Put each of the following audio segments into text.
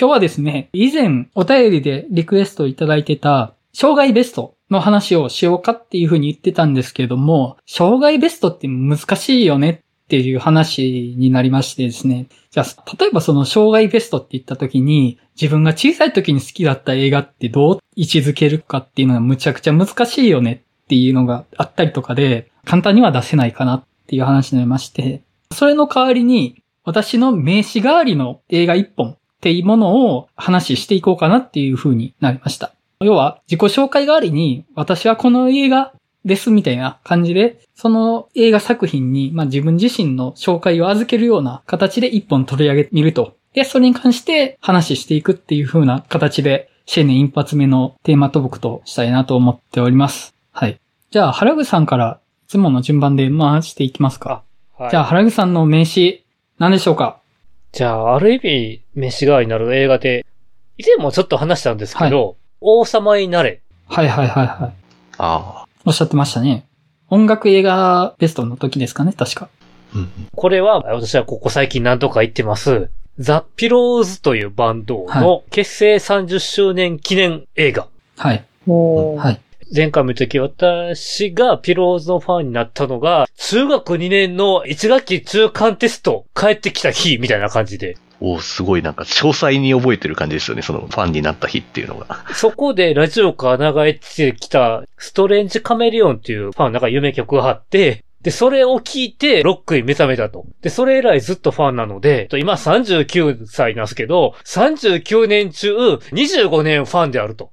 今日はですね、以前お便りでリクエストいただいてた、障害ベストの話をしようかっていうふうに言ってたんですけれども、障害ベストって難しいよねっていう話になりましてですね。じゃあ、例えばその障害ベストって言った時に、自分が小さい時に好きだった映画ってどう位置づけるかっていうのがむちゃくちゃ難しいよねっていうのがあったりとかで、簡単には出せないかなっていう話になりまして、それの代わりに、私の名刺代わりの映画一本っていうものを話していこうかなっていう風になりました。要は、自己紹介代わりに、私はこの映画ですみたいな感じで、その映画作品に、まあ、自分自身の紹介を預けるような形で一本取り上げてみると。で、それに関して話していくっていう風な形で、新年一発目のテーマトークとしたいなと思っております。はい。じゃあ、原口さんからいつもの順番で回していきますか。はい、じゃあ、原口さんの名刺、何でしょうか？じゃあ、ある意味、名刺代わりになる映画で、以前もちょっと話したんですけど、はい、王様になれ。はいはいはいはい。ああ。おっしゃってましたね。音楽映画ベストの時ですかね、確か。これは、私はここ最近何とか言ってます。ザ・ピローズというバンドの結成30周年記念映画。はい。はい。前回も言った時、私がピローズのファンになったのが、中学2年の1学期中間テスト帰ってきた日みたいな感じで。おすごいなんか詳細に覚えてる感じですよね、そのファンになった日っていうのが。そこでラジオから流れてきた、ストレンジカメレオンっていうファンなんか夢曲があって、で、それを聞いて、ロックに目覚めたと。で、それ以来ずっとファンなので、今39歳なんですけど、39年中25年ファンであると。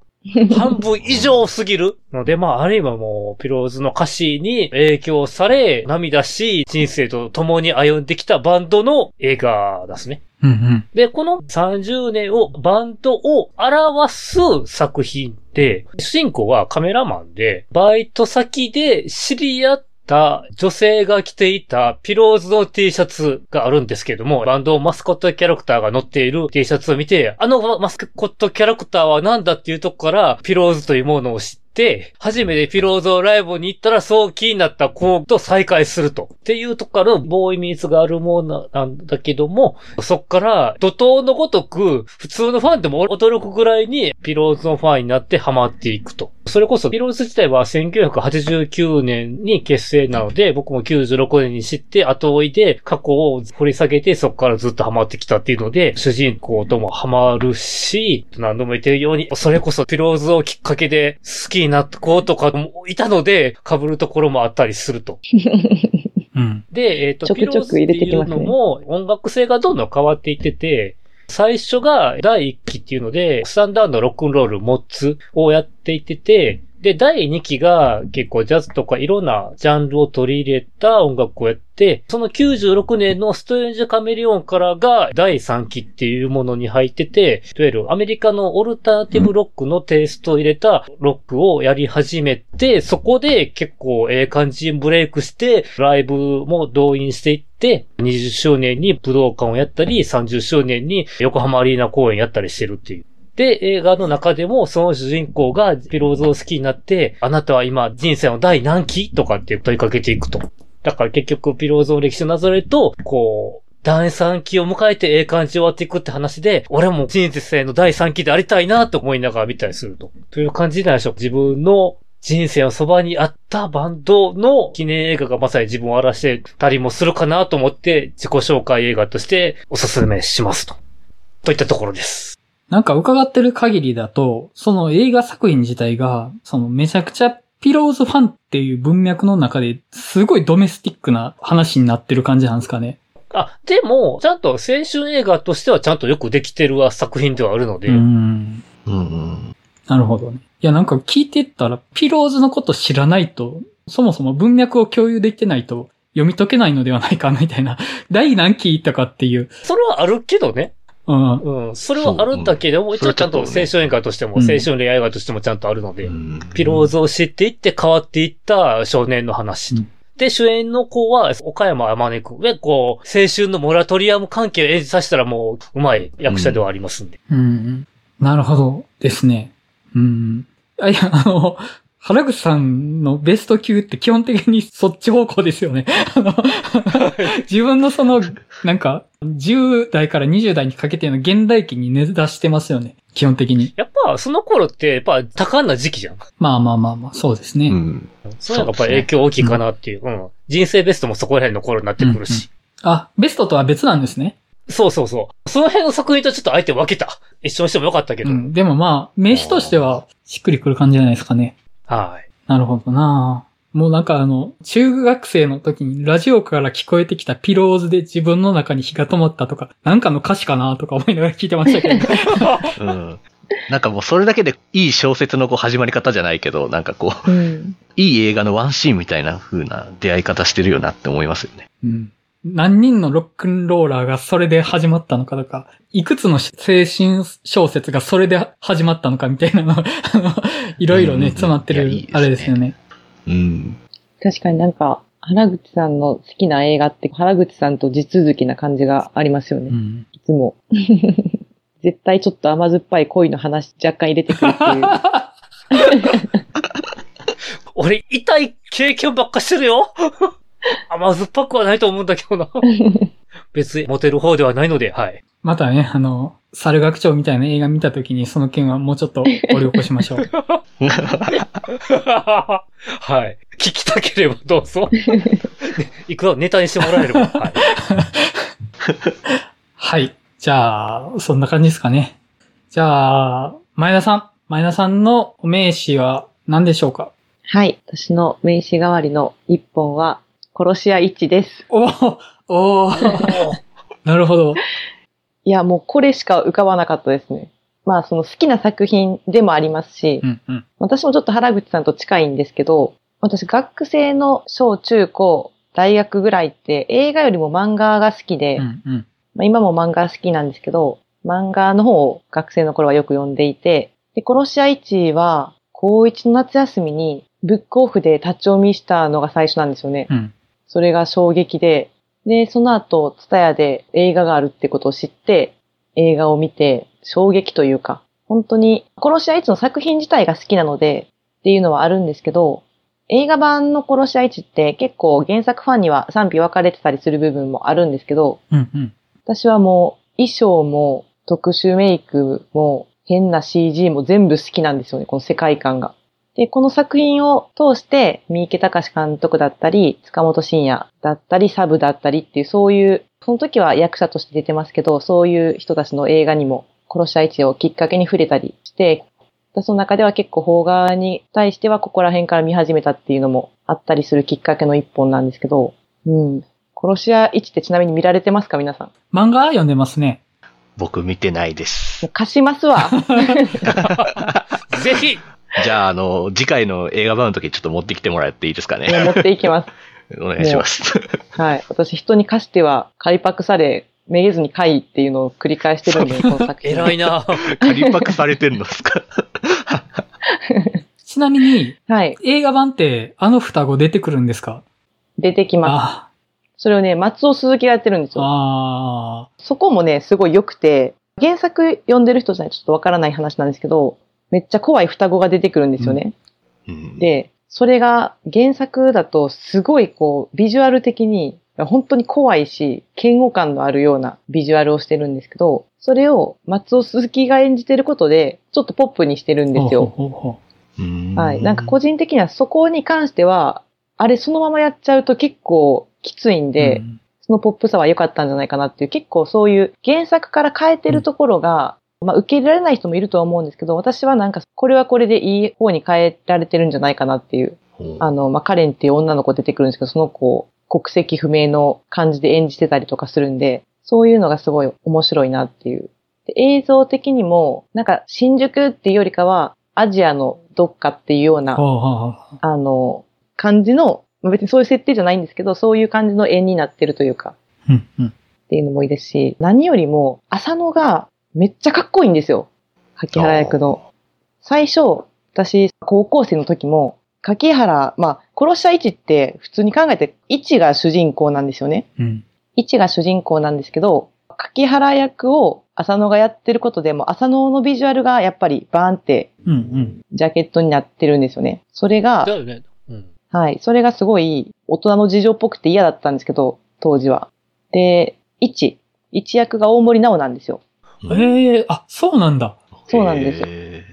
半分以上すぎる？ので、まあ、あるいはもう、ピローズの歌詞に影響され、涙し、人生と共に歩んできたバンドの映画ですね。うんうん、で、この30年を、バンドを表す作品で、主人公はカメラマンで、バイト先で知り合った女性が着ていたピローズの T シャツがあるんですけども、バンドマスコットキャラクターが乗っている T シャツを見て、あのマスコットキャラクターは何だっていうとこからピローズというものを知って、、初めてピローゾーライブに行ったらそう気になった子と再会すると。っていうとこからボーイミーツがあるものなんだけども、そっから怒涛のごとく普通のファンでも驚くぐらいにピローズのファンになってハマっていくと。それこそピローズ自体は1989年に結成なので、僕も96年に知って後追いで過去を掘り下げてそこからずっとハマってきたっていうので、主人公ともハマるし、何度も言ってるように、それこそピローズをきっかけで好きになった子とかもいたので、被るところもあったりすると。うん、で、えっ、ー、と、ピローズっていうのも音楽性がどんどん変わっていってて、最初が第1期っていうので、スタンダードロックンロール、モッツをやっていてて、で、第2期が結構ジャズとかいろんなジャンルを取り入れた音楽をやって、その96年のストレンジカメレオンからが第3期っていうものに入ってて、いわゆるアメリカのオルタナティブロックのテイストを入れたロックをやり始めて、そこで結構ええ感じにブレイクして、ライブも動員していって、20周年に武道館をやったり、30周年に横浜アリーナ公演やったりしてるっていう。で、映画の中でもその主人公がピローズを好きになって、あなたは今人生の第何期とかって問いかけていくと。だから結局ピローズの歴史をなぞれると、こう、第3期を迎えてええ感じ終わっていくって話で、俺も人生の第3期でありたいなと思いながら見たりすると。という感じなんでしょう。自分の人生のそばにあったバンドの記念映画がまさに自分を荒らしてたりもするかなと思って自己紹介映画としておすすめしますと。といったところです。なんか伺ってる限りだと、その映画作品自体が、そのめちゃくちゃピローズファンっていう文脈の中ですごいドメスティックな話になってる感じなんですかね。あ、でも、ちゃんと青春映画としてはちゃんとよくできてる作品ではあるので。うん。うん。なるほどね。いや、なんか聞いてったら、ピローズのこと知らないと、そもそも文脈を共有できてないと読み解けないのではないかみたいな、第何期いったかっていう。それはあるけどね。うん。うん。それはあるんだけども、一応ちゃんと青春映画としても、青春恋愛映画としてもちゃんとあるので、ピローズを知っていって変わっていった少年の話。で、主演の子は、岡山天音くんで、こう、青春のモラトリアム関係を演じさせたらもう、うまい役者ではありますんで。うん。なるほどですね。うん。あ、いや、あの、原口さんのベスト級って基本的にそっち方向ですよね。あの、自分のその、なんか、10代から20代にかけての現代期に根出してますよね。基本的に。やっぱ、その頃って、やっぱ、多感な時期じゃん。まあまあまあまあ、そうですね。うん。そういうのがやっぱ影響大きいかなっていう。うね、うん。人生ベストもそこら辺の頃になってくるし。うんうん、あ、ベストとは別なんですね。そうそうそう。その辺の作品とちょっと相手分けた。一緒にしてもよかったけど。うん、でもまあ、名詞としてはしっくりくる感じじゃないですかね。はい。なるほどなもうなんかあの、中学生の時にラジオから聞こえてきたピローズで自分の中に火が止まったとか、なんかの歌詞かなとか思いながら聞いてましたけど。うん。なんかもうそれだけでいい小説のこう始まり方じゃないけど、なんかこう、うん、いい映画のワンシーンみたいな風な出会い方してるよなって思いますよね。うん。何人のロックンローラーがそれで始まったのかとか、いくつの精神小説がそれで始まったのかみたいなの、いろいろね、詰まってる、あれですよね。うん。確かになんか、原口さんの好きな映画って原口さんと地続きな感じがありますよね。うん、いつも。絶対ちょっと甘酸っぱい恋の話若干入れてくるっていう。俺、痛い経験ばっかしてるよ 甘酸っぱくはないと思うんだけどな。別にモテる方ではないので、はい。またね、あの、猿学長みたいな映画見たときにその件はもうちょっと掘り起こしましょう。はい。聞きたければどうぞ。いくらネタにしてもらえれば。はい。はい。じゃあ、そんな感じですかね。じゃあ、前田さん。前田さんの名詞は何でしょうか？はい。私の名詞代わりの一本は、殺し屋一です。おお なるほど。いや、もうこれしか浮かばなかったですね。まあ、その好きな作品でもありますし、うんうん、私もちょっと原口さんと近いんですけど、私学生の小中高、大学ぐらいって映画よりも漫画が好きで、うんうん、まあ、今も漫画好きなんですけど、漫画の方を学生の頃はよく読んでいて、で、殺し屋一は高一の夏休みにブックオフで立ち読みしたのが最初なんですよね。うん、それが衝撃で、で、その後、ツタヤで映画があるってことを知って、映画を見て、衝撃というか、本当に、殺し屋一の作品自体が好きなので、っていうのはあるんですけど、映画版の殺し屋一って結構原作ファンには賛否分かれてたりする部分もあるんですけど、うんうん、私はもう衣装も特殊メイクも変な CG も全部好きなんですよね、この世界観が。で、この作品を通して、三池隆監督だったり、塚本慎也だったり、サブだったりっていう、そういう、その時は役者として出てますけど、そういう人たちの映画にも、殺し合いをきっかけに触れたりして、私の中では結構邦画に対してはここら辺から見始めたっていうのもあったりするきっかけの一本なんですけど、うん。殺し屋1ってちなみに見られてますか皆さん？漫画読んでますね。僕見てないです。貸しますわ。ぜひじゃあ、あの、次回の映画版の時ちょっと持ってきてもらっていいですかね。持っていきます。お願いします。はい。私、人に貸しては、仮パクされ、めげずに買いっていうのを繰り返してるんで、この作品。偉いな 仮パクされてるのですか？ちなみに、はい。映画版って、あの双子出てくるんですか？出てきます。それをね、松尾鈴木がやってるんですよ。あそこもね、すごい良くて、原作読んでる人じゃないとちょっとわからない話なんですけど、めっちゃ怖い双子が出てくるんですよね。うん、で、それが原作だとすごいこう、ビジュアル的に本当に怖いし、嫌悪感のあるようなビジュアルをしてるんですけど、それを松尾鈴木が演じてることで、ちょっとポップにしてるんですよ。はい。なんか個人的にはそこに関しては、あれそのままやっちゃうと結構きついんで、んそのポップさは良かったんじゃないかなっていう、結構そういう原作から変えてるところが、まあ、受け入れられない人もいるとは思うんですけど、私はなんか、これはこれでいい方に変えられてるんじゃないかなっていう。あの、まあ、カレンっていう女の子出てくるんですけど、その子、国籍不明の感じで演じてたりとかするんで、そういうのがすごい面白いなっていう。で映像的にも、なんか、新宿っていうよりかは、アジアのどっかっていうような、あの、感じの、別にそういう設定じゃないんですけど、そういう感じの絵になってるというか、っていうのもいいですし、何よりも、浅野がめっちゃかっこいいんですよ。柿原役の。最初、私、高校生の時も、柿原、まあ、殺した位置って普通に考えて、位置が主人公なんですよね。うん。位置が主人公なんですけど、柿原役を浅野がやってることでも、浅野のビジュアルがやっぱりバーンって、ジャケットになってるんですよね。それが、ねうん、はい。それがすごい大人の事情っぽくて嫌だったんですけど、当時は。で、一、一役が大森直なんですよ。へえ、あ、そうなんだ。そうなんです。よ。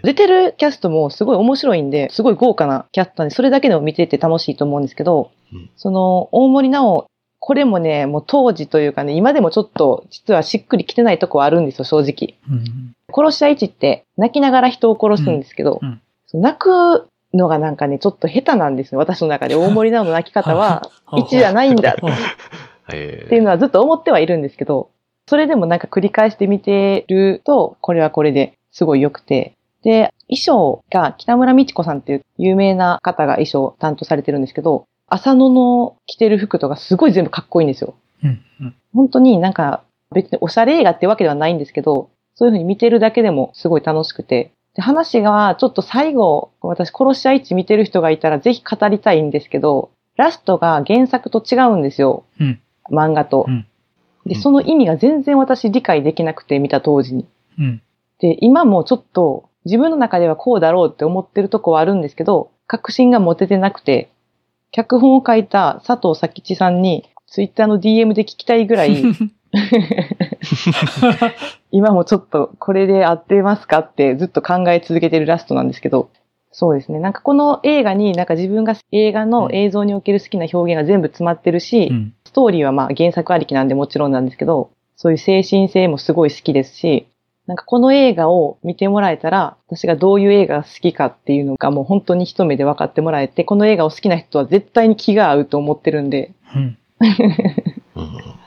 出てるキャストもすごい面白いんで、すごい豪華なキャストなんで、それだけでも見てて楽しいと思うんですけど、うん、その、大森直、これもね、もう当時というかね、今でもちょっと実はしっくりきてないとこはあるんですよ、正直。うん、殺し屋一って泣きながら人を殺すんですけど、うん。うん、泣くのがなんかね、ちょっと下手なんですよ、私の中で。大森直の泣き方は、一じゃないんだっていうのはずっと思ってはいるんですけど、それでもなんか繰り返して見てると、これはこれですごい良くて。で、衣装が北村美智子さんっていう有名な方が衣装を担当されてるんですけど、浅野の着てる服とかすごい全部かっこいいんですよ。うんうん、本当になんか別におしゃれ映画ってわけではないんですけど、そういう風に見てるだけでもすごい楽しくて。で話がちょっと最後、私殺し合い地見てる人がいたらぜひ語りたいんですけど、ラストが原作と違うんですよ。うん、漫画と、うん、で、その意味が全然私理解できなくて見た当時に。うん、で、今もちょっと自分の中ではこうだろうって思ってるとこはあるんですけど、確信が持ててなくて、脚本を書いた佐藤佐吉さんにツイッターの DM で聞きたいぐらい 今もちょっとこれで合ってますかってずっと考え続けてるラストなんですけど、そうですね。なんかこの映画になんか自分が映画の映像における好きな表現が全部詰まってるし、うん、ストーリーはまあ原作ありきなんでもちろんなんですけど、そういう精神性もすごい好きですし、なんかこの映画を見てもらえたら、私がどういう映画が好きかっていうのがもう本当に一目で分かってもらえて、この映画を好きな人は絶対に気が合うと思ってるんで。うん、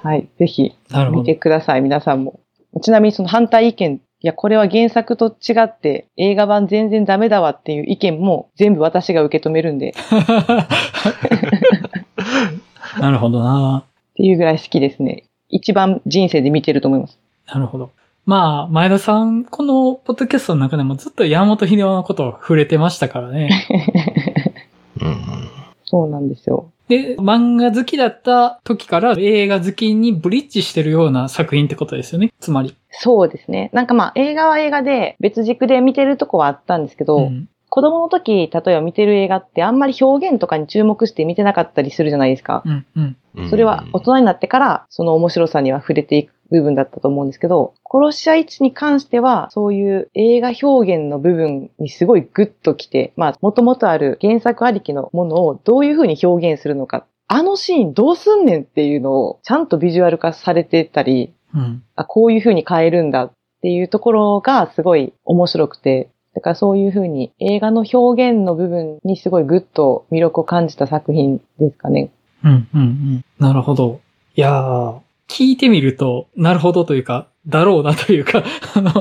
はい。ぜひ、見てください、皆さんも。ちなみにその反対意見、いや、これは原作と違って映画版全然ダメだわっていう意見も全部私が受け止めるんで。なるほどなっていうぐらい好きですね。一番人生で見てると思います。なるほど。まあ、前田さん、このポッドキャストの中でもずっと山本秀夫のことを触れてましたからね。うん、そうなんですよ。で、漫画好きだった時から映画好きにブリッジしてるような作品ってことですよね。つまり。そうですね。なんかまあ映画は映画で別軸で見てるとこはあったんですけど、うん、子供の時、例えば見てる映画ってあんまり表現とかに注目して見てなかったりするじゃないですか。うんうん、それは大人になってからその面白さには触れていく部分だったと思うんですけど、殺し屋一に関しては、そういう映画表現の部分にすごいグッときて、まあ、もともとある原作ありきのものをどういうふうに表現するのか、あのシーンどうすんねんっていうのをちゃんとビジュアル化されてたり、うん、あこういうふうに変えるんだっていうところがすごい面白くて、だからそういうふうに映画の表現の部分にすごいグッと魅力を感じた作品ですかね。うんうんうん。なるほど。いやー、聞いてみると、なるほどというか、だろうなというか、あの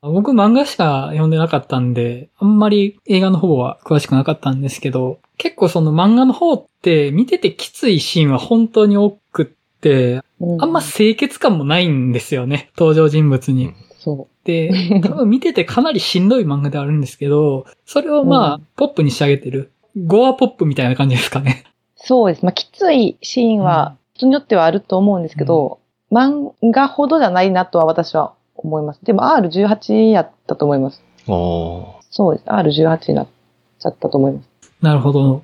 僕漫画しか読んでなかったんで、あんまり映画の方は詳しくなかったんですけど、結構その漫画の方って見ててきついシーンは本当に多くって、あんま清潔感もないんですよね、登場人物に。そう。で、多分見ててかなりしんどい漫画ではあるんですけど、それをまあ、ポップに仕上げてる。ゴアポップみたいな感じですかね。そうです。まあ、きついシーンは人によってはあると思うんですけど、うん、漫画ほどじゃないなとは私は思います。でも R18 やったと思います。そうです。R18 になっちゃったと思います。なるほど。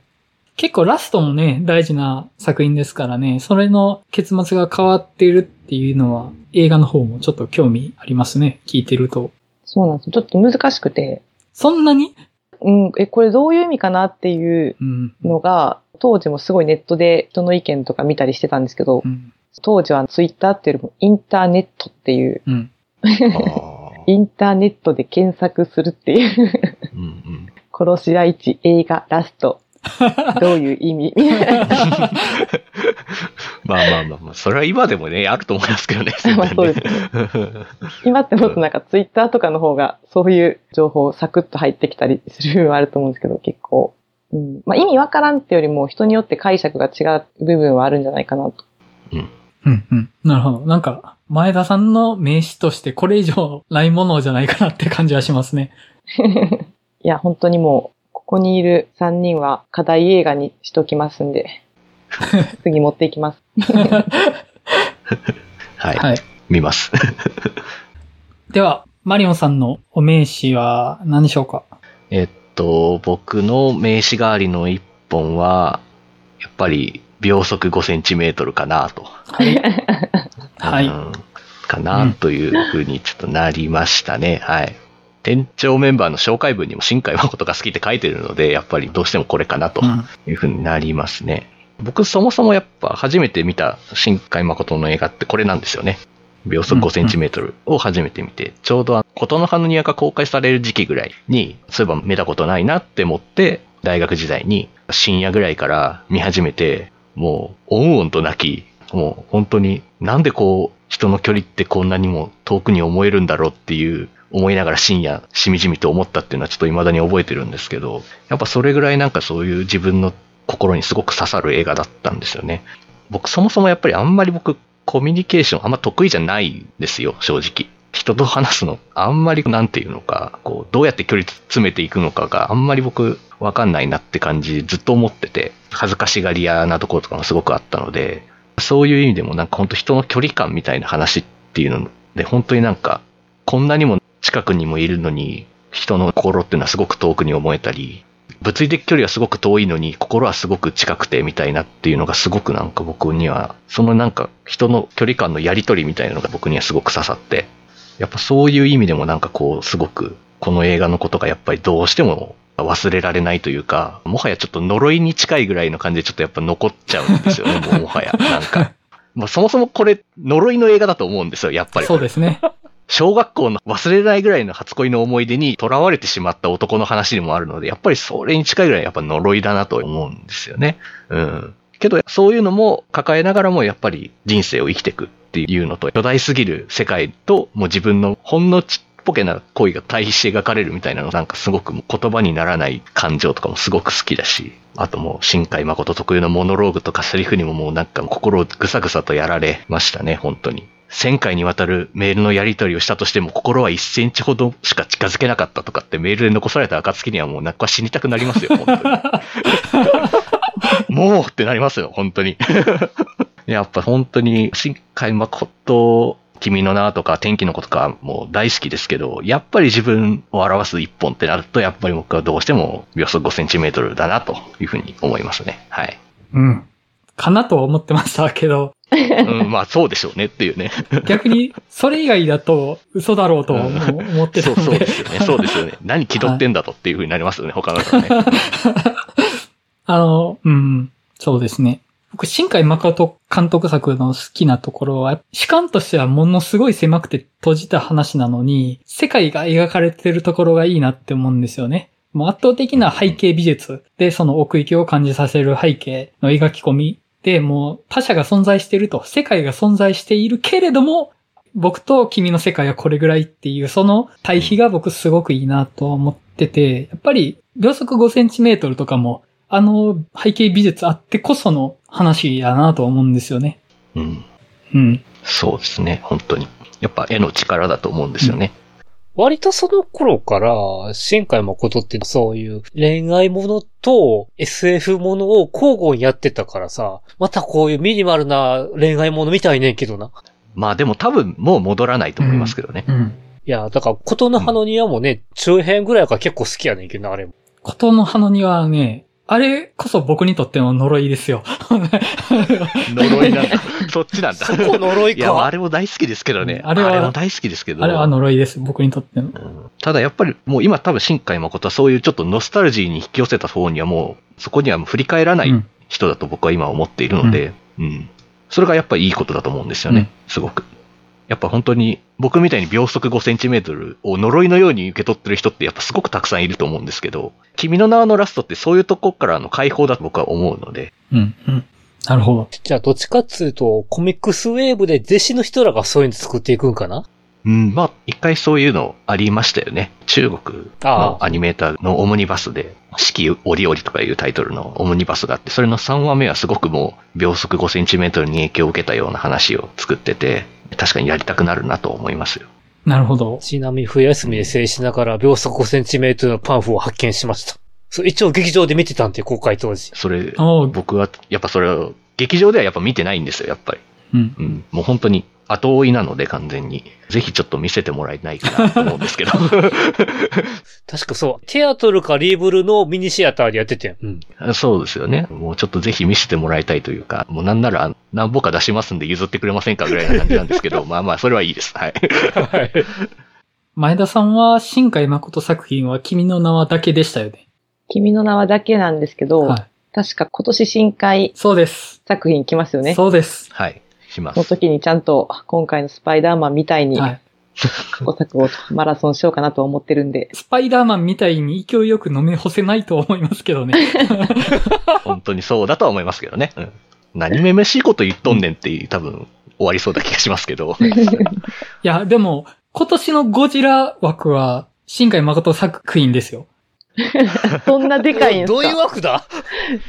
結構ラストもね、大事な作品ですからね、それの結末が変わっているっていうのは、映画の方もちょっと興味ありますね、聞いてると。そうなんですちょっと難しくて。そんなに？うん、え、これどういう意味かなっていうのが、当時もすごいネットで人の意見とか見たりしてたんですけど、うん、当時はツイッターっていうよりもインターネットっていう、うん、インターネットで検索するっていう。うん、殺し合い地映画ラスト。どういう意味？まあまあまあまあ、それは今でもね、あると思いますけどね。まあそうですね。今ってもっとなんかツイッターとかの方がそういう情報サクッと入ってきたりする部分はあると思うんですけど、結構うん。まあ、意味わからんってよりも人によって解釈が違う部分はあるんじゃないかなと。うん。うんうん。なるほど。なんか、前田さんの名詞としてこれ以上ないものじゃないかなって感じはしますね。いや、本当にもう、ここにいる3人は課題映画にしときますんで、次持っていきます。はい。はい。見ます。では、マリオンさんのお名刺は何でしょうか？えっと、僕の名刺代わりの一本は、やっぱり秒速5センチメートルかなと。はい。はい。かなというふうにちょっとなりましたね。うん、はい。店長メンバーの紹介文にも新海誠が好きって書いてるので、やっぱりどうしてもこれかなというふうになりますね。うん、僕そもそもやっぱ初めて見た新海誠の映画ってこれなんですよね。秒速5センチメートルを初めて見て、ちょうど琴の葉の庭が公開される時期ぐらいに、そういえば見たことないなって思って、大学時代に深夜ぐらいから見始めて、もう、おんおんと泣き、もう本当になんでこう、人の距離ってこんなにも遠くに思えるんだろうっていう思いながら深夜しみじみと思ったっていうのはちょっと未だに覚えてるんですけど、やっぱそれぐらいなんかそういう自分の心にすごく刺さる映画だったんですよね。僕そもそもやっぱりあんまり僕コミュニケーションあんま得意じゃないんですよ、正直。人と話すの、あんまりなんていうのか、こう、どうやって距離詰めていくのかがあんまり僕わかんないなって感じずっと思ってて、恥ずかしがり屋なところとかもすごくあったので、そういう意味でもなんか本当人の距離感みたいな話っていうので、本当になんか、こんなにも近くにもいるのに、人の心っていうのはすごく遠くに思えたり、物理的距離はすごく遠いのに、心はすごく近くてみたいなっていうのがすごくなんか僕には、そのなんか人の距離感のやりとりみたいなのが僕にはすごく刺さって、やっぱそういう意味でもなんかこう、すごくこの映画のことがやっぱりどうしても忘れられないというか、もはやちょっと呪いに近いぐらいの感じでちょっとやっぱ残っちゃうんですよね、もうもはや。なんか。まあそもそもこれ呪いの映画だと思うんですよ、やっぱり。そうですね。小学校の忘れないぐらいの初恋の思い出に囚われてしまった男の話でもあるので、やっぱりそれに近いぐらいやっぱ呪いだなと思うんですよね。うん。けど、そういうのも抱えながらもやっぱり人生を生きていくっていうのと、巨大すぎる世界ともう自分のほんのちっぽけな恋が対比して描かれるみたいなのなんかすごく言葉にならない感情とかもすごく好きだし、あともう新海誠特有のモノローグとかセリフにももうなんか心をぐさぐさとやられましたね、本当に。1000回にわたるメールのやり取りをしたとしても心は1センチほどしか近づけなかったとかってメールで残された暁にはもうなんか死にたくなりますよ、本当に。もうってなりますよ、本当に。やっぱ本当に新海誠君の名とか天気のことかも大好きですけど、やっぱり自分を表す一本ってなると、やっぱり僕はどうしても秒速5センチメートルだなというふうに思いますね。はい。うん。かなとは思ってましたけど。うん、まあそうでしょうねっていうね。逆に、それ以外だと嘘だろうと思ってたんで、うん、そうそうですよね。そうですよね。何気取ってんだとっていうふうになりますよね、他の人ね。あの、うん、そうですね。僕、新海誠監督作の好きなところは、主観としてはものすごい狭くて閉じた話なのに、世界が描かれてるところがいいなって思うんですよね。もう圧倒的な背景美術でその奥行きを感じさせる背景の描き込みで、もう他者が存在していると、世界が存在しているけれども、僕と君の世界はこれぐらいっていう、その対比が僕すごくいいなと思ってて、やっぱり秒速5センチメートルとかもあの背景美術あってこその話やなと思うんですよね。うん。うん。そうですね、本当に。やっぱ絵の力だと思うんですよね。うん、割とその頃から、新海誠ってそういう恋愛ものと SF ものを交互にやってたからさ、またこういうミニマルな恋愛ものみたいねんけどな。まあでも多分もう戻らないと思いますけどね。うん。うん、いや、だから、琴の葉の庭もね、中編ぐらいから結構好きやねんけどな、あれも。琴の葉の庭はね、あれこそ僕にとっての呪いですよ。呪いなんだ。そっちなんだ。そこ呪いか。いや、あれも大好きですけどね。あれは。あれも大好きですけど。あれは呪いです、僕にとっての。うん、ただやっぱりもう今多分新海誠はそういうちょっとノスタルジーに引き寄せた方にはもう、そこには振り返らない人だと僕は今思っているので、うん、うん。それがやっぱりいいことだと思うんですよね。うん、すごく。やっぱ本当に僕みたいに秒速5センチメートルを呪いのように受け取ってる人ってやっぱすごくたくさんいると思うんですけど、君の名のラストってそういうとこからの解放だと僕は思うので。うん、うん。なるほど。じゃあどっちかっつうと、コミックスウェーブで弟子の人らがそういうの作っていくんかな？うん、まあ、一回そういうのありましたよね。中国のアニメーターのオムニバスで、四季折々とかいうタイトルのオムニバスがあって、それの3話目はすごくもう秒速5センチメートルに影響を受けたような話を作ってて、確かにやりたくなるなと思いますよ。なるほど。ちなみに冬休みで静止しながら秒速5センチメートルのパンフを発見しました。そう、一応劇場で見てたんで、公開当時。それ、僕は、やっぱそれを、劇場ではやっぱ見てないんですよ、やっぱり。うん。うん。もう本当に後追いなので完全に。ぜひちょっと見せてもらえないかなと思うんですけど。確かそう。テアトルかリーブルのミニシアターでやってて。うん。そうですよね。もうちょっとぜひ見せてもらいたいというか、もうなんなら何ぼか出しますんで譲ってくれませんかぐらいな感じなんですけど、まあまあ、それはいいです。はい。はい、前田さんは新海誠作品は君の名はだけでしたよね。君の名はだけなんですけど、はい、確か今年新海そうです。作品来ますよね。そうです。はい。します。その時にちゃんと今回のスパイダーマンみたいに、はい、過去作をマラソンしようかなと思ってるんで。スパイダーマンみたいに勢いよく飲め干せないと思いますけどね。本当にそうだとは思いますけどね。うん、何めめしいこと言っとんねんって多分終わりそうな気がしますけど。いや、でも今年のゴジラ枠は新海誠作品ですよ。そんなでかいんすか？どういう枠だ？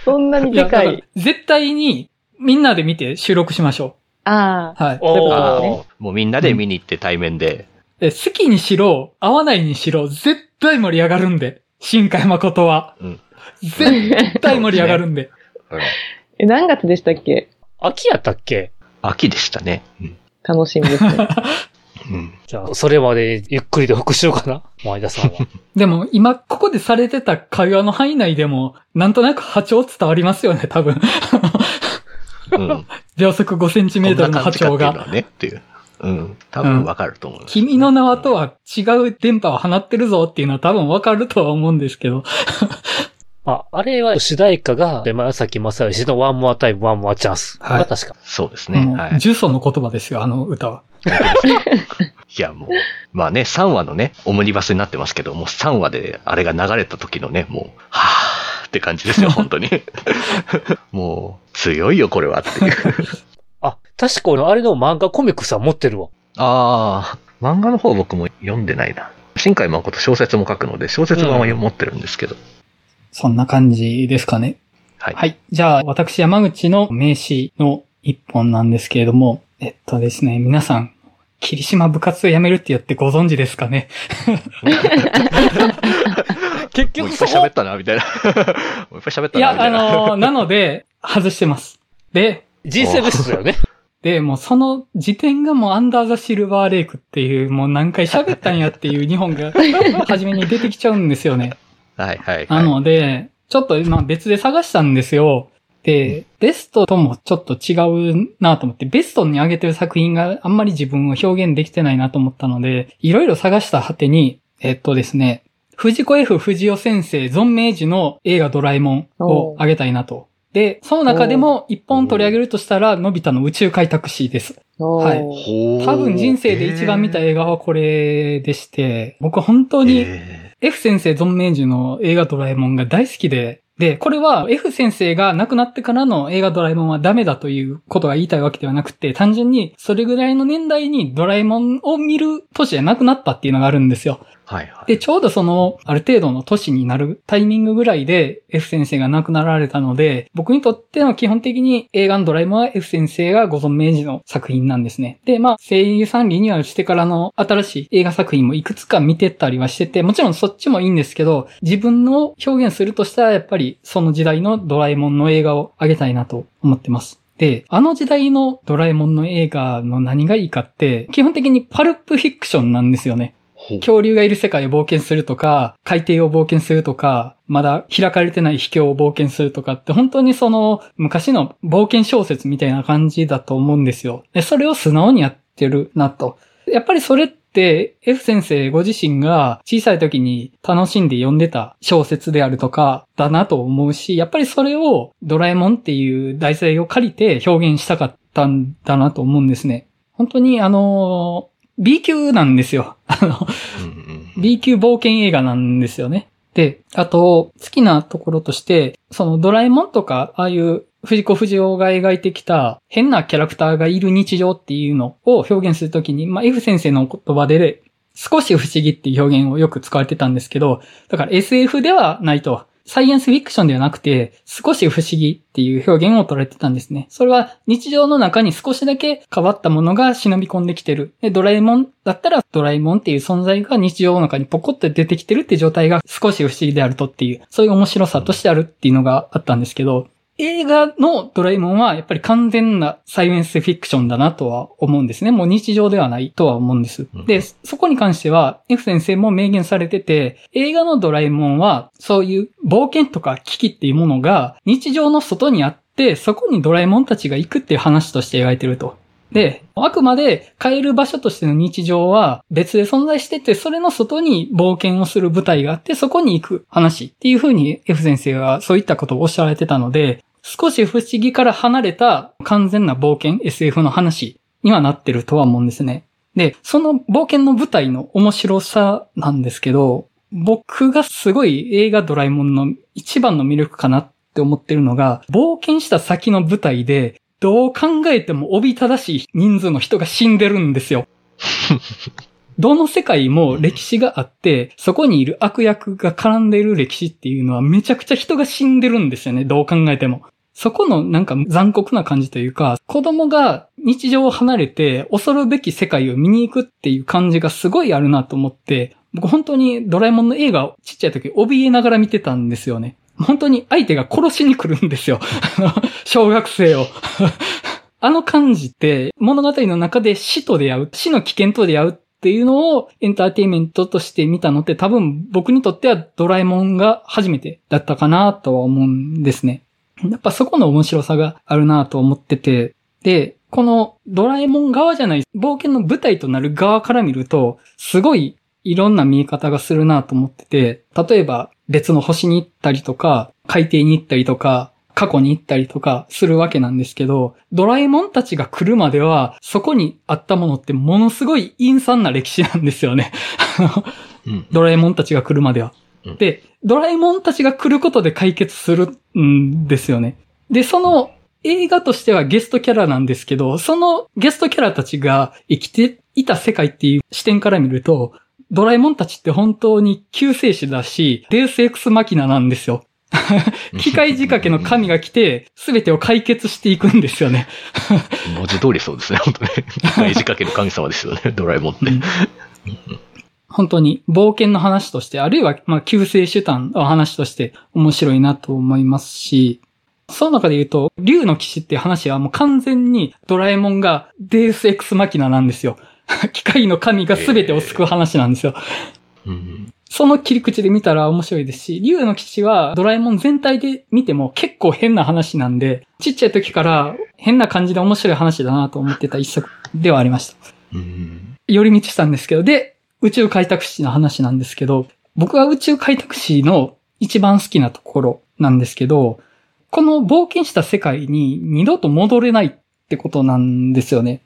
そんなにでかい。い絶対にみんなで見て収録しましょう。ああ。はい。ね、もうみんなで見に行って対面で。うん、好きにしろ、合わないにしろ、絶対盛り上がるんで。新海誠は。うん。絶対盛り上がるんで。え、何月でしたっけ？秋やったっけ？秋でしたね。うん、楽しみですね。うん。じゃあ、それまでゆっくりで復習かな？前田さんは。でも、今、ここでされてた会話の範囲内でも、なんとなく波長伝わりますよね、多分。うん、秒速5センチメートルの波長が。ねっていう。うん。多分わかると思う、ね、君の名はとは違う電波を放ってるぞっていうのは多分わかるとは思うんですけど。あ、あれは主題歌が、山崎まさよしの One more time, One more chance。はい。確か。そうですね。はい。呪詛の言葉ですよ、あの歌は。いや、もう、まあね、3話のね、オムニバスになってますけど、もう3話であれが流れた時のね、もう、はぁ、って感じですよ、本当に。もう、強いよ、これはっていう。あ、確かのあれの漫画コミックスは持ってるわ。ああ、漫画の方僕も読んでないな。新海誠小説も書くので、小説版は持ってるんですけど、うん。そんな感じですかね。はい。はい。じゃあ、私山口の名詞の一本なんですけれども、えっとですね、皆さん、霧島部活を辞めるって言ってご存知ですかね 結局そこ。いっぱい喋ったな、みたいな。もういっぱい喋ったな、いや、あのー、なので、外してます。で、人生ですよね。で、もうその時点がもうアンダーザシルバーレイクっていう、もう何回喋ったんやっていう日本が初めに出てきちゃうんですよね。はいはい、はい。なので、ちょっと今別で探したんですよ。で、ベストともちょっと違うなと思って、ベストに上げてる作品があんまり自分を表現できてないなと思ったので、いろいろ探した果てに、えっとですね、藤子 F 藤尾先生存命時の映画ドラえもんをあげたいなと。で、その中でも一本取り上げるとしたら、のび太の宇宙開拓史です。はい。多分人生で一番見た映画はこれでして、僕本当に F 先生存命時の映画ドラえもんが大好きで、で、これは F 先生が亡くなってからの映画ドラえもんはダメだということが言いたいわけではなくて、単純にそれぐらいの年代にドラえもんを見る年じゃなくなったっていうのがあるんですよ。はいはい。で、ちょうどその、ある程度の年になるタイミングぐらいで F 先生が亡くなられたので、僕にとっての基本的に映画のドラえもんは F 先生がご存命時の作品なんですね。で、まあ、声優さんリニューアルしてからの新しい映画作品もいくつか見てたりはしてて、もちろんそっちもいいんですけど、自分の表現するとしたらやっぱりその時代のドラえもんの映画をあげたいなと思ってます。で、あの時代のドラえもんの映画の何がいいかって、基本的にパルプフィクションなんですよね。恐竜がいる世界を冒険するとか、海底を冒険するとか、まだ開かれてない秘境を冒険するとかって本当にその昔の冒険小説みたいな感じだと思うんですよ。で、それを素直にやってるなと。やっぱりそれって F 先生ご自身が小さい時に楽しんで読んでた小説であるとかだなと思うし、やっぱりそれをドラえもんっていう題材を借りて表現したかったんだなと思うんですね。本当にあの B 級なんですよ。あの、B 級冒険映画なんですよね。で、あと、好きなところとして、そのドラえもんとか、ああいう藤子不二雄が描いてきた変なキャラクターがいる日常っていうのを表現するときに、まあ、F 先生の言葉で、少し不思議っていう表現をよく使われてたんですけど、だから SF ではないと。サイエンスフィクションではなくて、少し不思議っていう表現を取られてたんですね。それは日常の中に少しだけ変わったものが忍び込んできてる。で、ドラえもんだったらドラえもんっていう存在が日常の中にポコッと出てきてるって状態が少し不思議であるとっていう、そういう面白さとしてあるっていうのがあったんですけど、映画のドラえもんはやっぱり完全なサイエンスフィクションだなとは思うんですね。もう日常ではないとは思うんです。で、そこに関しては F 先生も明言されてて、映画のドラえもんはそういう冒険とか危機っていうものが日常の外にあって、そこにドラえもんたちが行くっていう話として描いてると。で、あくまで帰る場所としての日常は別で存在してて、それの外に冒険をする舞台があって、そこに行く話っていう風に F 先生はそういったことをおっしゃられてたので、少し不思議から離れた完全な冒険 SF の話にはなってるとは思うんですね。で、その冒険の舞台の面白さなんですけど、僕がすごい映画ドラえもんの一番の魅力かなって思ってるのが、冒険した先の舞台でどう考えてもおびただしい人数の人が死んでるんですよ。どの世界も歴史があって、そこにいる悪役が絡んでいる歴史っていうのはめちゃくちゃ人が死んでるんですよね。どう考えても。そこのなんか残酷な感じというか、子供が日常を離れて恐るべき世界を見に行くっていう感じがすごいあるなと思って、僕本当にドラえもんの映画をちっちゃい時怯えながら見てたんですよね。本当に相手が殺しに来るんですよ。小学生を。あの感じって物語の中で死と出会う、死の危険と出会うっていうのをエンターテイメントとして見たのって多分僕にとってはドラえもんが初めてだったかなとは思うんですね。やっぱそこの面白さがあるなと思ってて、で、このドラえもん側じゃない冒険の舞台となる側から見ると、すごいいろんな見え方がするなと思ってて、例えば別の星に行ったりとか、海底に行ったりとか、過去に行ったりとかするわけなんですけど、ドラえもんたちが来るまでは、そこにあったものってものすごい陰惨な歴史なんですよね。ドラえもんたちが来るまでは。で、ドラえもんたちが来ることで解決するんですよね。で、その映画としてはゲストキャラなんですけど、そのゲストキャラたちが生きていた世界っていう視点から見ると、ドラえもんたちって本当に救世主だし、デウスエクスマキナなんですよ。機械仕掛けの神が来て、すべてを解決していくんですよね。文字通りそうですね、本当に。機械仕掛けの神様ですよね、ドラえもんって。本当に冒険の話として、あるいは、まあ、救世主誕の話として面白いなと思いますし、その中で言うと、竜の騎士っていう話はもう完全にドラえもんがデースエクスマキナなんですよ。機械の神が全てを救う話なんですよ。えーうんその切り口で見たら面白いですし、竜の騎士はドラえもん全体で見ても結構変な話なんで、ちっちゃい時から変な感じで面白い話だなと思ってた一作ではありました。寄り道したんですけど、で、宇宙開拓史の話なんですけど、僕は宇宙開拓史の一番好きなところなんですけど、この冒険した世界に二度と戻れないってことなんですよね。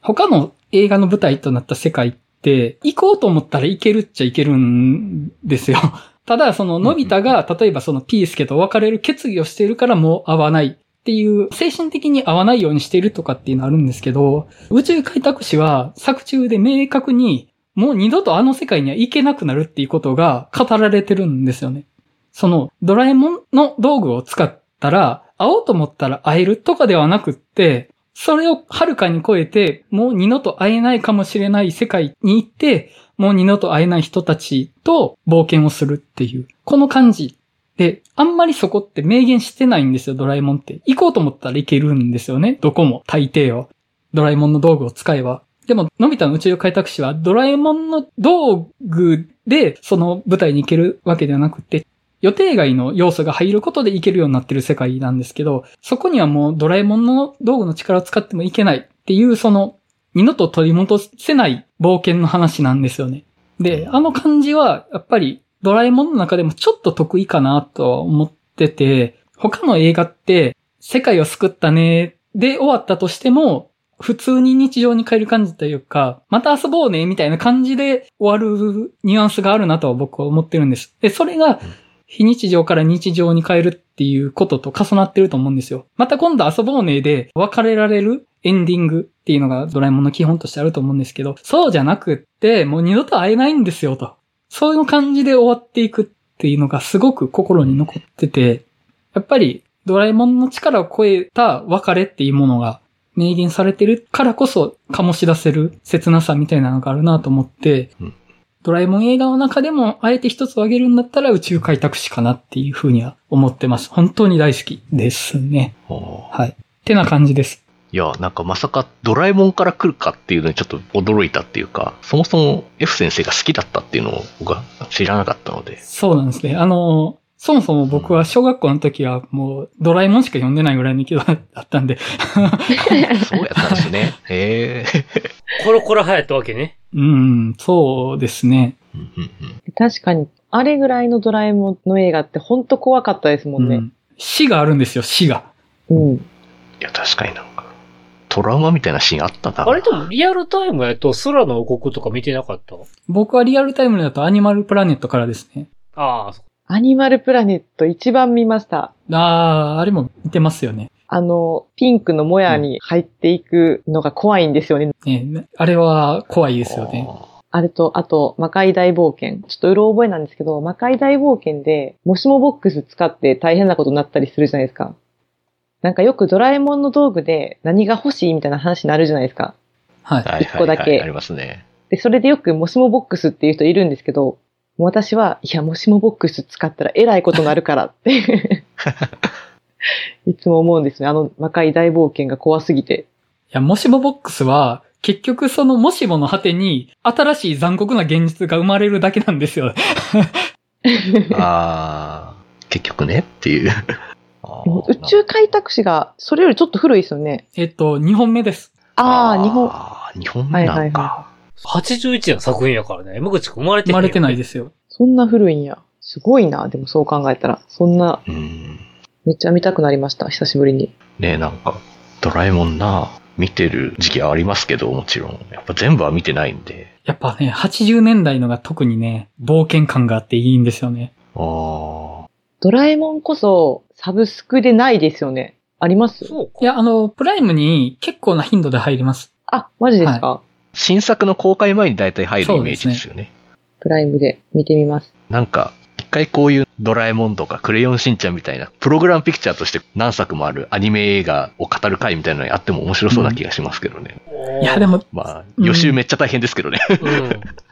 他の映画の舞台となった世界っ、行こうと思ったら行けるっちゃ行けるんですよ。ただ、その、のび太が、例えばそのピースケと別れる決議をしているからもう会わないっていう、精神的に会わないようにしているとかっていうのあるんですけど、宇宙開拓士は作中で明確に、もう二度とあの世界には行けなくなるっていうことが語られてるんですよね。その、ドラえもんの道具を使ったら、会おうと思ったら会えるとかではなくって、それをはるかに超えて、もう二度と会えないかもしれない世界に行って、もう二度と会えない人たちと冒険をするっていう、この感じ。で、あんまりそこって明言してないんですよ、ドラえもんって。行こうと思ったら行けるんですよね、どこも、大抵は。ドラえもんの道具を使えば。でも、のび太の宇宙開拓士は、ドラえもんの道具で、その舞台に行けるわけではなくて、予定外の要素が入ることでいけるようになってる世界なんですけど、そこにはもうドラえもんの道具の力を使ってもいけないっていう、その、二度と取り戻せない冒険の話なんですよね。で、あの感じは、やっぱりドラえもんの中でもちょっと得意かなと思ってて、他の映画って世界を救ったねで終わったとしても、普通に日常に変える感じというか、また遊ぼうねみたいな感じで終わるニュアンスがあるなとは僕は思ってるんです。で、それが非日常から日常に変えるっていうことと重なってると思うんですよ。また今度遊ぼうねで別れられるエンディングっていうのがドラえもんの基本としてあると思うんですけど、そうじゃなくって、もう二度と会えないんですよと。そういう感じで終わっていくっていうのがすごく心に残ってて、やっぱりドラえもんの力を超えた別れっていうものが明言されてるからこそ醸し出せる切なさみたいなのがあるなと思って、ドラえもん映画の中でも、あえて一つ挙げるんだったら宇宙開拓史かなっていうふうには思ってます。本当に大好きですね。はい。ってな感じです。いや、なんかまさかドラえもんから来るかっていうのにちょっと驚いたっていうか、そもそも F 先生が好きだったっていうのを僕は知らなかったので。そうなんですね。あの、そもそも僕は小学校の時はもうドラえもんしか読んでないぐらいの気だったんで。そうやったんですね。へえ。コロコロ流行ったわけね。うん、そうですね。確かに、あれぐらいのドラえもんの映画って本当怖かったですもんね。うん、死があるんですよ、死が。うん。いや、確かになんか、トラウマみたいなシーンあったな。あれでもリアルタイムやと空の王国とか見てなかった？僕はリアルタイムだとアニマルプラネットからですね。ああ、アニマルプラネット一番見ました。ああ、あれも見てますよね。あの、ピンクのもやに入っていくのが怖いんですよね。ねあれは怖いですよね。あれと、あと、魔界大冒険。ちょっとうろ覚えなんですけど、魔界大冒険で、もしもボックス使って大変なことになったりするじゃないですか。なんかよくドラえもんの道具で何が欲しいみたいな話になるじゃないですか。はい。一個だけ。はいはいはい、ありますね。で、それでよくもしもボックスっていう人いるんですけど、私は、いや、もしもボックス使ったらえらいことになるからって いつも思うんですね。あの魔界大冒険が怖すぎて。いや、もしもボックスは、結局そのもしもの果てに、新しい残酷な現実が生まれるだけなんですよ。ああ、結局ねっていう。宇宙開拓史が、それよりちょっと古いですよね。えっと、2本目です。ああ、2本。ああ、2本目なんか。はいはいはい81年の作品やからね。山口くん生まれてない、生まれてないですよ。そんな古いんや。すごいな。でもそう考えたら。そんな、めっちゃ見たくなりました。久しぶりに。ねえ、なんか、ドラえもんな、見てる時期はありますけど、もちろん。やっぱ全部は見てないんで。やっぱね、80年代のが特にね、冒険感があっていいんですよね。ああ。ドラえもんこそ、サブスクでないですよね。あります？そういや、あの、プライムに結構な頻度で入ります。あ、マジですか、はい新作の公開前に大体入るイメージですよね。ねプライムで見てみます。なんか、一回こういうドラえもんとかクレヨンしんちゃんみたいな、プログラムピクチャーとして何作もあるアニメ映画を語る回みたいなのやっても面白そうな気がしますけどね。うん、いや、でも。まあ、予習めっちゃ大変ですけどね。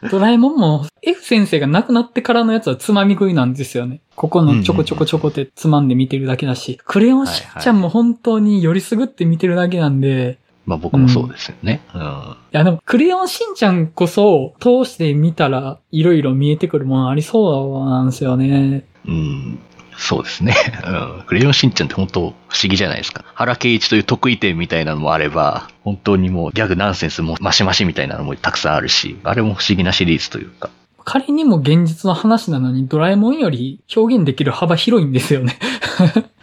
うん、ドラえもんも F 先生が亡くなってからのやつはつまみ食いなんですよね。ここのちょこちょこちょこってつまんで見てるだけだし、クレヨンしんちゃんも本当によりすぐって見てるだけなんで、まあ僕もそうですよね。うん。うん、いやでも、クレヨンしんちゃんこそ、通して見たら、いろいろ見えてくるものありそうなんですよね。うん。そうですね。うん。クレヨンしんちゃんって本当不思議じゃないですか。原敬一という得意点みたいなのもあれば、本当にもうギャグナンセンスもマシマシみたいなのもたくさんあるし、あれも不思議なシリーズというか。仮にも現実の話なのにドラえもんより表現できる幅広いんですよね。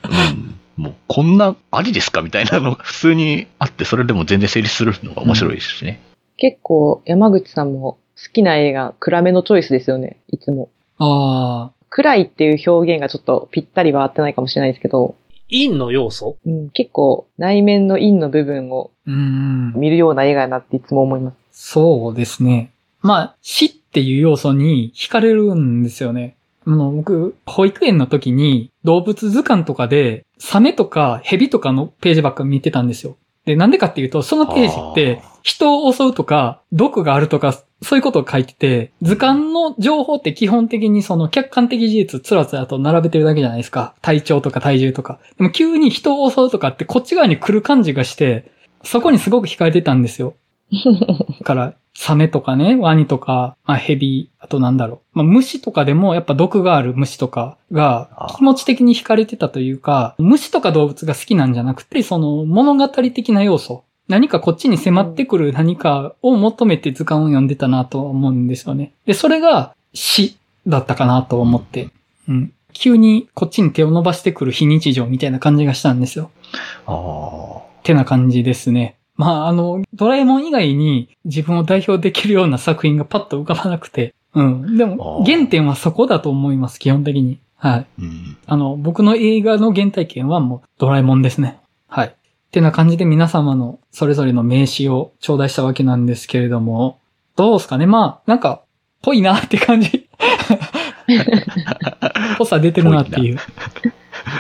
うんもうこんなありですか？みたいなのが普通にあって、それでも全然成立するのが面白いですしね。うん、結構山口さんも好きな映画暗めのチョイスですよね、いつも。ああ。暗いっていう表現がちょっとぴったりは合ってないかもしれないですけど。陰の要素？うん、結構内面の陰の部分を見るような映画だなっていつも思います。そうですね。まあ、死っていう要素に惹かれるんですよね。あの、僕、保育園の時に動物図鑑とかで、サメとかヘビとかのページばっか見てたんですよ。で、なんでかっていうと、そのページって、人を襲うとか、毒があるとか、そういうことを書いてて、図鑑の情報って基本的にその客観的事実、つらつらと並べてるだけじゃないですか。体調とか体重とか。でも急に人を襲うとかってこっち側に来る感じがして、そこにすごく惹かれてたんですよ。だ から、サメとかね、ワニとか、まあ、ヘビ、あとなんだろう。まあ、虫とかでもやっぱ毒がある虫とかが気持ち的に惹かれてたというか、虫とか動物が好きなんじゃなくて、その物語的な要素。何かこっちに迫ってくる何かを求めて図鑑を読んでたなと思うんですよね。で、それが死だったかなと思って。うん。急にこっちに手を伸ばしてくる非日常みたいな感じがしたんですよ。ああ。ってな感じですね。まあ、あの、ドラえもん以外に自分を代表できるような作品がパッと浮かばなくて。うん。でも、原点はそこだと思います、基本的に。はい。うん、あの、僕の映画の原体験はもうドラえもんですね。はい。ってな感じで皆様のそれぞれの名刺を頂戴したわけなんですけれども、どうですかね？まあ、なんか、ぽいなって感じ。ぽさ出てるなっていう。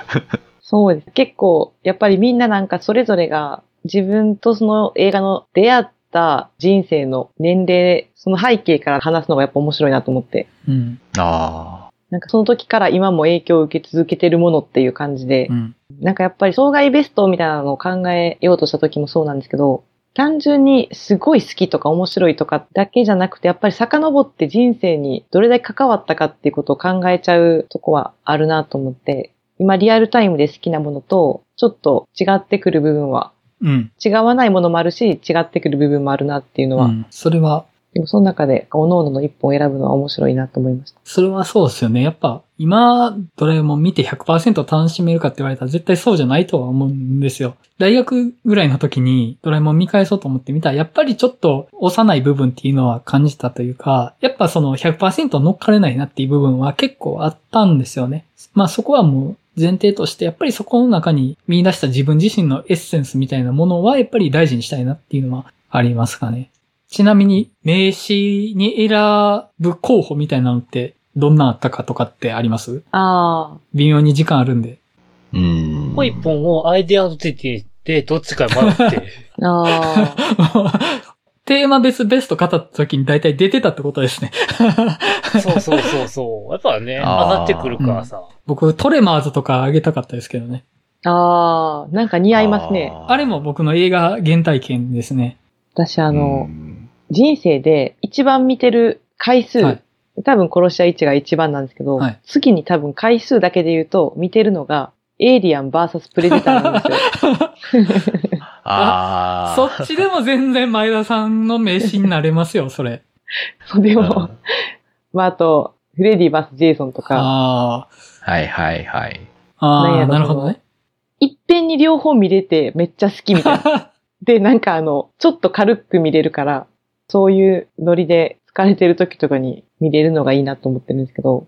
そうです。結構、やっぱりみんななんかそれぞれが自分とその映画の出会っった人生の年齢、その背景から話すのがやっぱ面白いなと思って。うん。ああ。なんかその時から今も影響を受け続けてるものっていう感じで、うん、なんかやっぱり障害ベストみたいなのを考えようとした時もそうなんですけど、単純にすごい好きとか面白いとかだけじゃなくて、やっぱり遡って人生にどれだけ関わったかっていうことを考えちゃうとこはあるなと思って、今リアルタイムで好きなものとちょっと違ってくる部分は、うん、違わないものもあるし、違ってくる部分もあるなっていうのは、うん、それはでもその中で、各々の一本を選ぶのは面白いなと思いました。それはそうですよね。やっぱ、今、ドラえもん見て100%楽しめるかって言われたら絶対そうじゃないとは思うんですよ。大学ぐらいの時にドラえもん見返そうと思ってみたら、やっぱりちょっと幼い部分っていうのは感じたというか、やっぱその100%乗っかれないなっていう部分は結構あったんですよね。まあそこはもう前提として、やっぱりそこの中に見出した自分自身のエッセンスみたいなものはやっぱり大事にしたいなっていうのはありますかね。ちなみに、名詞に選ぶ候補みたいなのって、どんなあったかとかってあります？ああ。微妙に時間あるんで。うん。もう一本をアイデアの手にで、どっちか迷って。ああ。テーマ別ベスト語った時に大体出てたってことですね。そうそうそうそう。やっぱね、上がってくるからさ、うん、僕、トレマーズとかあげたかったですけどね。ああ、なんか似合いますね。あれも僕の映画原体験ですね。私あの、人生で一番見てる回数、はい、多分殺し屋1が一番なんですけど、はい、次に多分回数だけで言うと、見てるのが、エイリアン VS プレデターなんですよ。ああ。そっちでも全然前田さんの名刺になれますよ、それ。そう、でも、まあ、あと、フレディ VS ジェイソンとか。ああ。はいはいはい。ああ、なるほどね。いっぺんに両方見れてめっちゃ好きみたいな。で、なんかあの、ちょっと軽く見れるから、そういうノリで疲れてる時とかに見れるのがいいなと思ってるんですけど、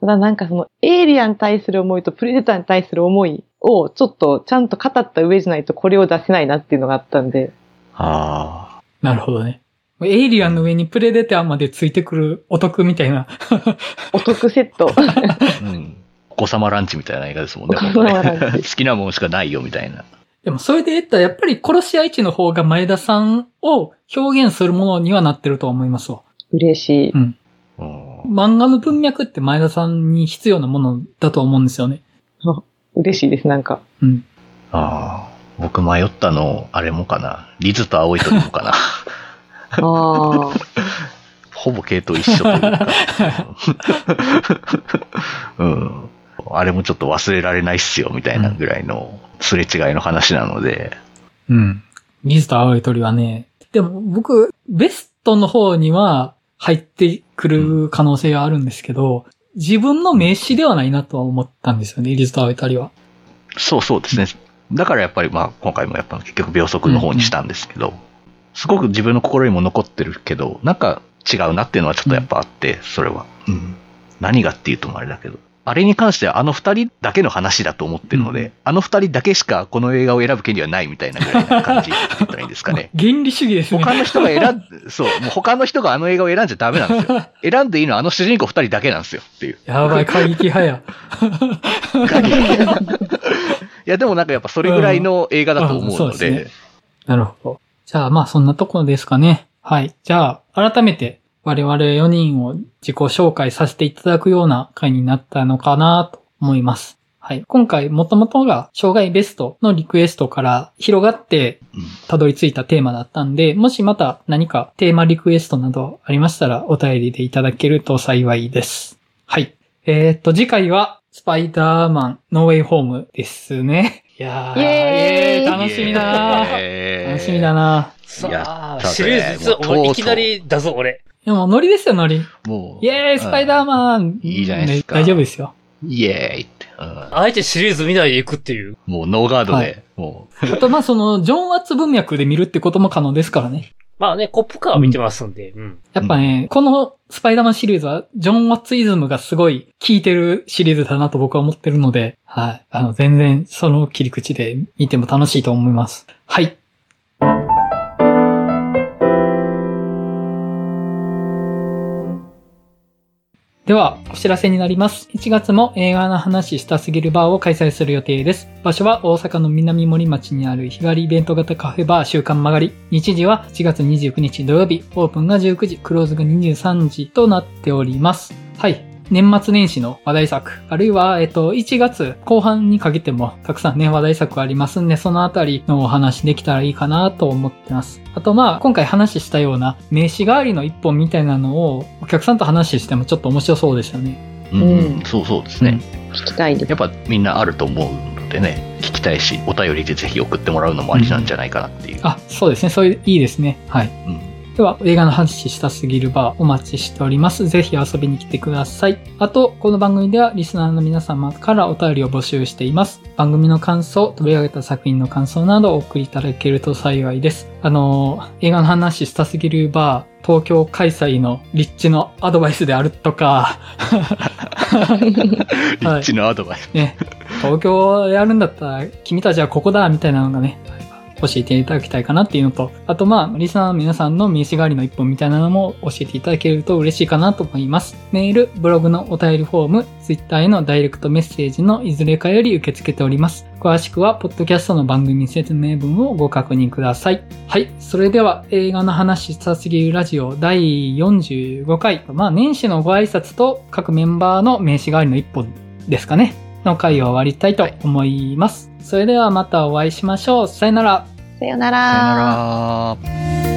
ただなんかそのエイリアンに対する思いとプレデターに対する思いをちょっとちゃんと語った上じゃないとこれを出せないなっていうのがあったんで。ああ。なるほどね。エイリアンの上にプレデターまでついてくるお得みたいな。お得セット。うん。お子様ランチみたいな映画ですもんね。お子様ランチ。好きなものしかないよみたいな。でもそれで言ったらやっぱり殺し屋一の方が前田さんを表現するものにはなってると思いますわ。嬉しい。うん。漫画の文脈って前田さんに必要なものだと思うんですよね。あ、嬉しいです、なんか。うん。ああ、僕迷ったの、あれもかな。リズと青い鳥もかな。ああ。ほぼ系統一緒というか。うん。あれもちょっと忘れられないっすよ、みたいなぐらいのすれ違いの話なので。うん。リズと青い鳥はね、でも僕、ベストの方には入ってくる可能性があるんですけど、自分の名詞ではないなとは思ったんですよね、リズと青い鳥は。そうそうですね。だからやっぱりまあ今回もやっぱ結局秒速の方にしたんですけど、うんうん、すごく自分の心にも残ってるけど、なんか違うなっていうのはちょっとやっぱあって、それは。うん。何がっていうともあれだけど。あれに関してはあの二人だけの話だと思ってるので、うん、あの二人だけしかこの映画を選ぶ権利はないみたいなぐらいな感じって言ったらいいんですかね。原理主義ですね。他の人が選ん、そう、もう他の人があの映画を選んじゃダメなんですよ。選んでいいのはあの主人公二人だけなんですよっていう。やばい、過激派や。過激派。いや、でもなんかやっぱそれぐらいの映画だと思うので。うんね、なるほど。じゃあまあそんなところですかね。はい。じゃあ、改めて我々4人を自己紹介させていただくような回になったのかなと思います。はい。今回、もともとが、障害ベストのリクエストから広がって、たどり着いたテーマだったんで、もしまた何かテーマリクエストなどありましたら、お便りでいただけると幸いです。はい。えー、っと、次回は、スパイダーマン、ノーウェイホームですね。いやー、ーイ楽しみだな楽しみだなさあ、シリーズ2、いきなりだぞ、俺。でも、ノリですよ、ノリ。もう。イェーイ、スパイダーマン。いいじゃないですか。大丈夫ですよ。イエーイって。あえてシリーズ見ないでいくっていう。もうノーガードで、はい、もう。あとまあその、ジョン・ワッツ文脈で見るってことも可能ですからね。まあね、コップカー見てますんで。うん。やっぱね、うん、このスパイダーマンシリーズは、ジョン・ワッツイズムがすごい効いてるシリーズだなと僕は思ってるので、はい。あの、全然その切り口で見ても楽しいと思います。はい。では、お知らせになります。1月も映画の話したすぎるバーを開催する予定です。場所は大阪の南森町にある日帰りイベント型カフェバー週刊曲がり。日時は1月29日土曜日、オープンが19時、クローズが23時となっております。はい。年末年始の話題作、あるいは、えっと、1月後半にかけてもたくさんね、話題作ありますんで、そのあたりのお話できたらいいかなと思ってます。あとまあ、今回話したような名刺代わりの一本みたいなのをお客さんと話してもちょっと面白そうでしたね。うん、うん、そうそうですね。聞きたいです。やっぱみんなあると思うのでね、聞きたいし、お便りでぜひ送ってもらうのもありなんじゃないかなっていう。うん、あ、そうですね。そういう、いいですね。はい。うんでは、映画の話したすぎるバーお待ちしております。ぜひ遊びに来てください。あと、この番組ではリスナーの皆様からお便りを募集しています。番組の感想、取り上げた作品の感想などお送りいただけると幸いです。あの、映画の話したすぎるバー、東京開催の立地のアドバイスであるとか 立地のアドバイス、ね。東京やるんだったら、君たちはここだ、みたいなのがね、教えていただきたいかなっていうのと、あとまあ、リスナーの皆さんの名刺代わりの一本みたいなのも教えていただけると嬉しいかなと思います。メール、ブログのお便りフォーム、ツイッターへのダイレクトメッセージのいずれかより受け付けております。詳しくは、ポッドキャストの番組説明文をご確認ください。はい。それでは、映画の話さすぎるラジオ第45回。まあ、年始のご挨拶と各メンバーの名刺代わりの一本ですかね。の回を終わりたいと思います。それではまたお会いしましょう。さよなら。さよなら。さよなら。